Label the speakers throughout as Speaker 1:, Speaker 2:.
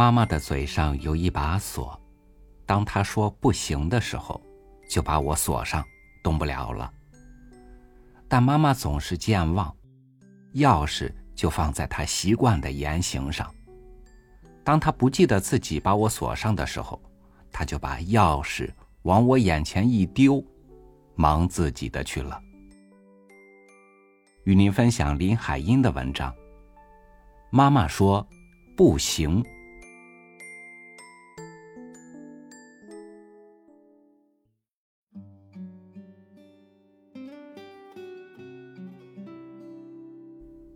Speaker 1: 妈妈的嘴上有一把锁，当她说不行的时候，就把我锁上，动不了了。但妈妈总是健忘，钥匙就放在她习惯的言行上。当她不记得自己把我锁上的时候，她就把钥匙往我眼前一丢，忙自己的去了。与您分享林海音的文章。妈妈说：“不行。”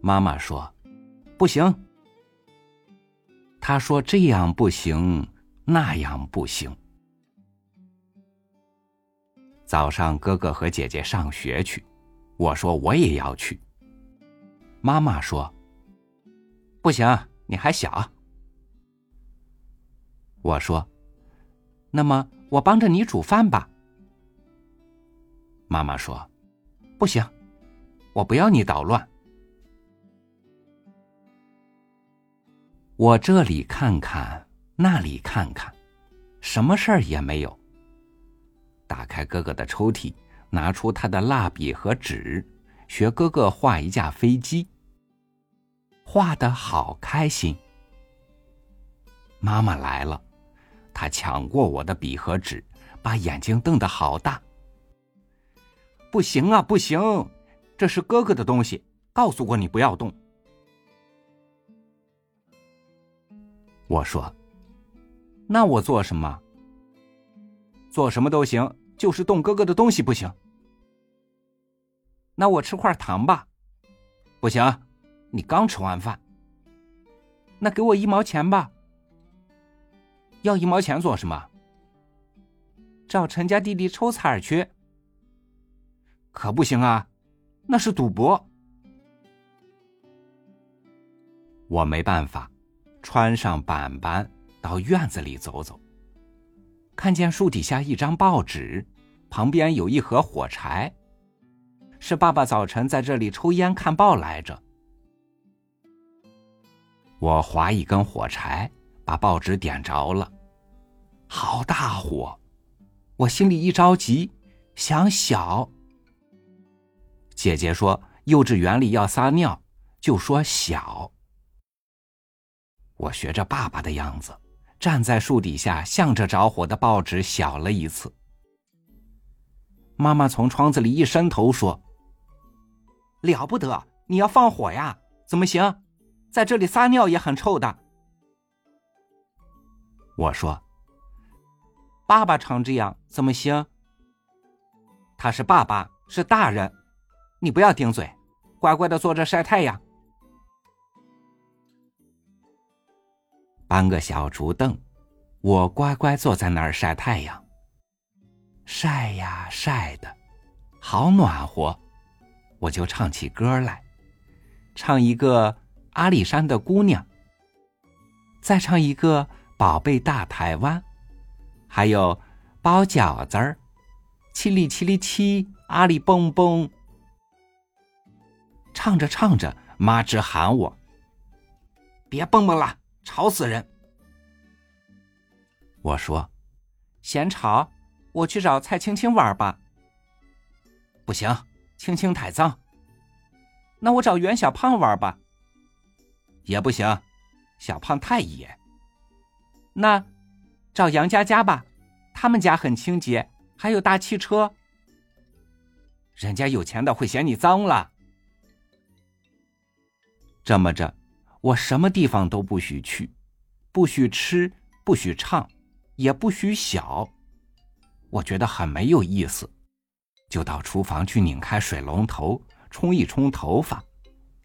Speaker 1: 妈妈说：“不行。”他说：“这样不行，那样不行。”早上哥哥和姐姐上学去，我说我也要去。妈妈说：“不行，你还小。”我说：“那么我帮着你煮饭吧。”妈妈说：“不行，我不要你捣乱。”我这里看看，那里看看，什么事儿也没有。打开哥哥的抽屉，拿出他的蜡笔和纸，学哥哥画一架飞机。画的好开心。妈妈来了，她抢过我的笔和纸，把眼睛瞪得好大。不行啊，不行，这是哥哥的东西，告诉过你不要动。我说：“那我做什么？做什么都行，就是动哥哥的东西不行。那我吃块糖吧，不行，你刚吃完饭。那给我一毛钱吧。要一毛钱做什么？找陈家弟弟抽彩去。可不行啊，那是赌博。我没办法。”穿上板板，到院子里走走。看见树底下一张报纸，旁边有一盒火柴，是爸爸早晨在这里抽烟看报来着。我划一根火柴，把报纸点着了，好大火！我心里一着急，想小。姐姐说幼稚园里要撒尿，就说小。我学着爸爸的样子，站在树底下，向着着火的报纸小了一次。妈妈从窗子里一伸头说：“了不得，你要放火呀？怎么行？在这里撒尿也很臭的。”我说：“爸爸常这样，怎么行？他是爸爸，是大人，你不要顶嘴，乖乖的坐着晒太阳。”搬个小竹凳，我乖乖坐在那儿晒太阳。晒呀晒的，好暖和，我就唱起歌来，唱一个阿里山的姑娘，再唱一个宝贝大台湾，还有包饺子儿，七里七里七，阿里蹦蹦。唱着唱着，妈直喊我：“别蹦蹦了。”吵死人！我说：“嫌吵，我去找蔡青青玩吧。”不行，青青太脏。那我找袁小胖玩吧。也不行，小胖太野。那找杨佳佳吧，他们家很清洁，还有大汽车。人家有钱的会嫌你脏了。这么着。我什么地方都不许去，不许吃，不许唱，也不许小。我觉得很没有意思，就到厨房去拧开水龙头，冲一冲头发，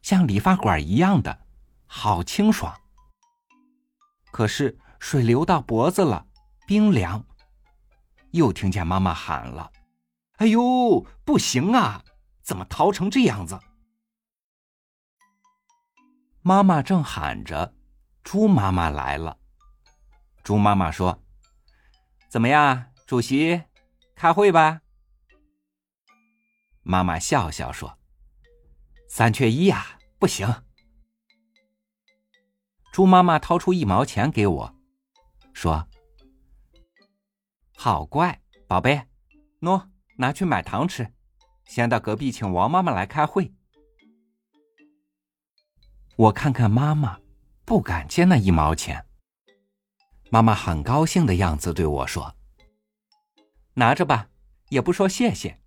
Speaker 1: 像理发馆一样的，好清爽。可是水流到脖子了，冰凉。又听见妈妈喊了：“哎呦，不行啊，怎么淘成这样子？”妈妈正喊着：“猪妈妈来了。”猪妈妈说：“怎么样，主席，开会吧？”妈妈笑笑说：“三缺一呀，不行。”猪妈妈掏出一毛钱给我，说：“好乖，宝贝，喏，拿去买糖吃。先到隔壁请王妈妈来开会。”我看看妈妈，不敢接那一毛钱。妈妈很高兴的样子对我说：“拿着吧，也不说谢谢。”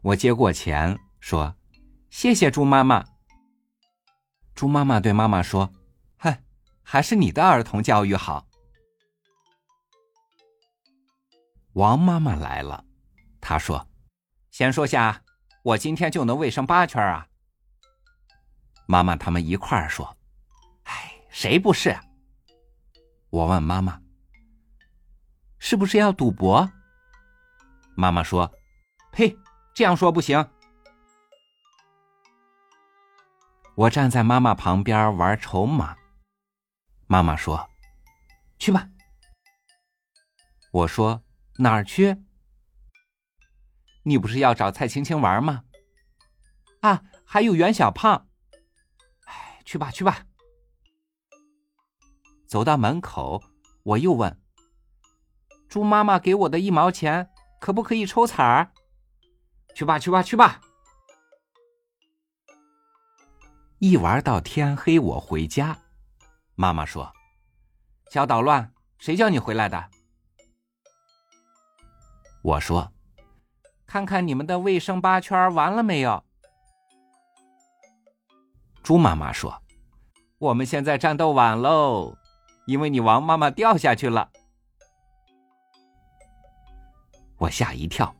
Speaker 1: 我接过钱说：“谢谢猪妈妈。”猪妈妈对妈妈说：“哼，还是你的儿童教育好。”王妈妈来了，她说：“先说下，我今天就能卫生八圈啊。”妈妈他们一块儿说：“哎，谁不是？”我问妈妈：“是不是要赌博？”妈妈说：“呸！”这样说不行。我站在妈妈旁边玩筹码。妈妈说：“去吧。”我说：“哪儿去？”你不是要找蔡青青玩吗？啊，还有袁小胖。去吧，去吧。走到门口，我又问：“猪妈妈给我的一毛钱，可不可以抽彩儿？”去吧，去吧，去吧！一玩到天黑，我回家。妈妈说：“小捣乱，谁叫你回来的？”我说：“看看你们的卫生八圈完了没有？”猪妈妈说：“我们现在战斗晚喽，因为你王妈妈掉下去了。”我吓一跳。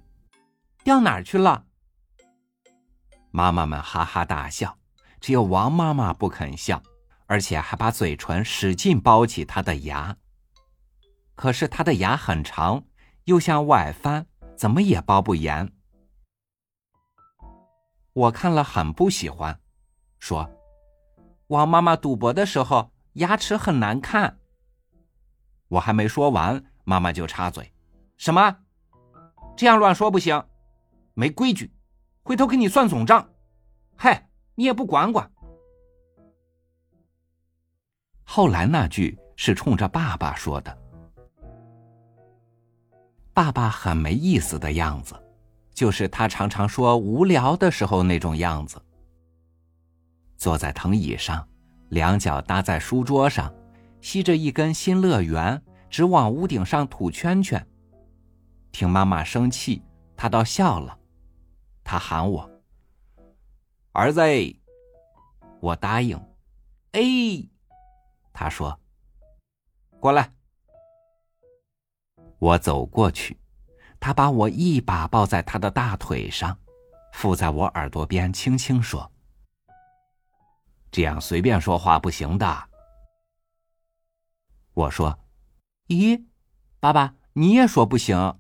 Speaker 1: 掉哪儿去了？妈妈们哈哈大笑，只有王妈妈不肯笑，而且还把嘴唇使劲包起她的牙。可是她的牙很长，又像外翻，怎么也包不严。我看了很不喜欢，说：“王妈妈赌博的时候牙齿很难看。”我还没说完，妈妈就插嘴：“什么？这样乱说不行。”没规矩，回头给你算总账。嗨，你也不管管。后来那句是冲着爸爸说的。爸爸很没意思的样子，就是他常常说无聊的时候那种样子。坐在藤椅上，两脚搭在书桌上，吸着一根新乐园，直往屋顶上吐圈圈。听妈妈生气，他倒笑了。他喊我：“儿子。”我答应。哎，他说：“过来。”我走过去，他把我一把抱在他的大腿上，附在我耳朵边，轻轻说：“这样随便说话不行的。”我说：“咦，爸爸，你也说不行。”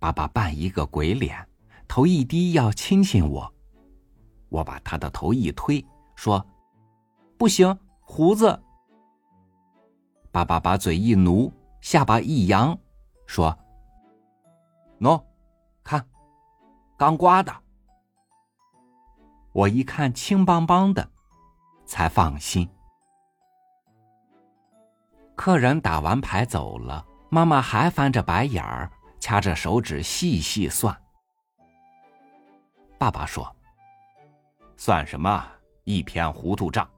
Speaker 1: 爸爸扮一个鬼脸，头一低要亲亲我，我把他的头一推，说：“不行，胡子。”爸爸把嘴一努，下巴一扬，说：“喏，看，刚刮的。”我一看青邦邦的，才放心。客人打完牌走了，妈妈还翻着白眼儿。掐着手指细细算。爸爸说：“算什么？一篇糊涂账。”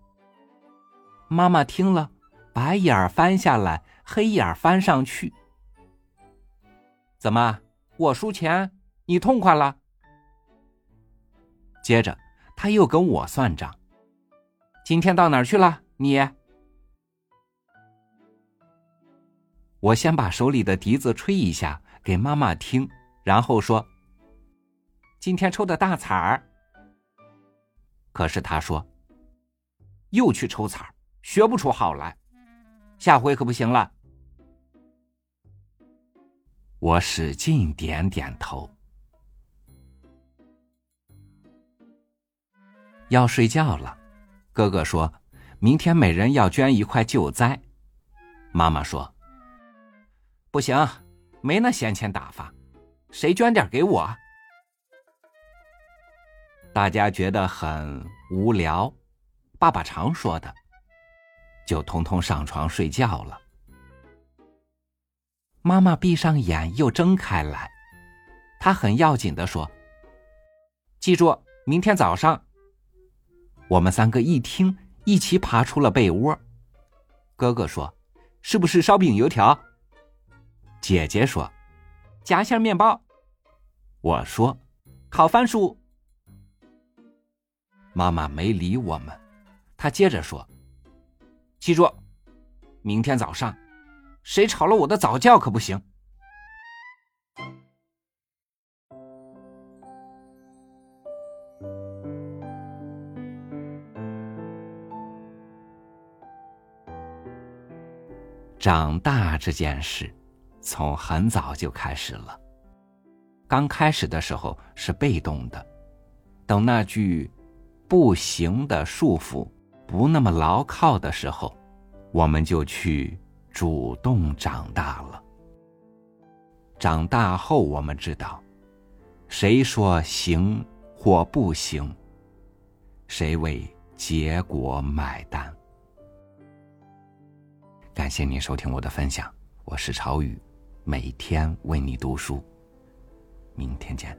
Speaker 1: 妈妈听了，白眼儿翻下来，黑眼儿翻上去。怎么，我输钱，你痛快了？接着，他又跟我算账。今天到哪儿去了？你？我先把手里的笛子吹一下。给妈妈听，然后说：“今天抽的大彩儿。”可是他说：“又去抽彩儿，学不出好来，下回可不行了。”我使劲点点头。要睡觉了，哥哥说：“明天每人要捐一块救灾。”妈妈说：“不行。”没那闲钱打发，谁捐点给我？大家觉得很无聊，爸爸常说的，就通通上床睡觉了。妈妈闭上眼又睁开来，她很要紧的说：“记住，明天早上。”我们三个一听，一起爬出了被窝。哥哥说：“是不是烧饼油条？”姐姐说：“夹馅面包。”我说：“烤番薯。”妈妈没理我们，她接着说：“记住，明天早上，谁吵了我的早觉可不行。”长大这件事，从很早就开始了。刚开始的时候是被动的，等那句“不行”的束缚不那么牢靠的时候，我们就去主动长大了。长大后，我们知道，谁说行或不行，谁为结果买单。感谢您收听我的分享，我是朝雨，每天为你读书。明天见。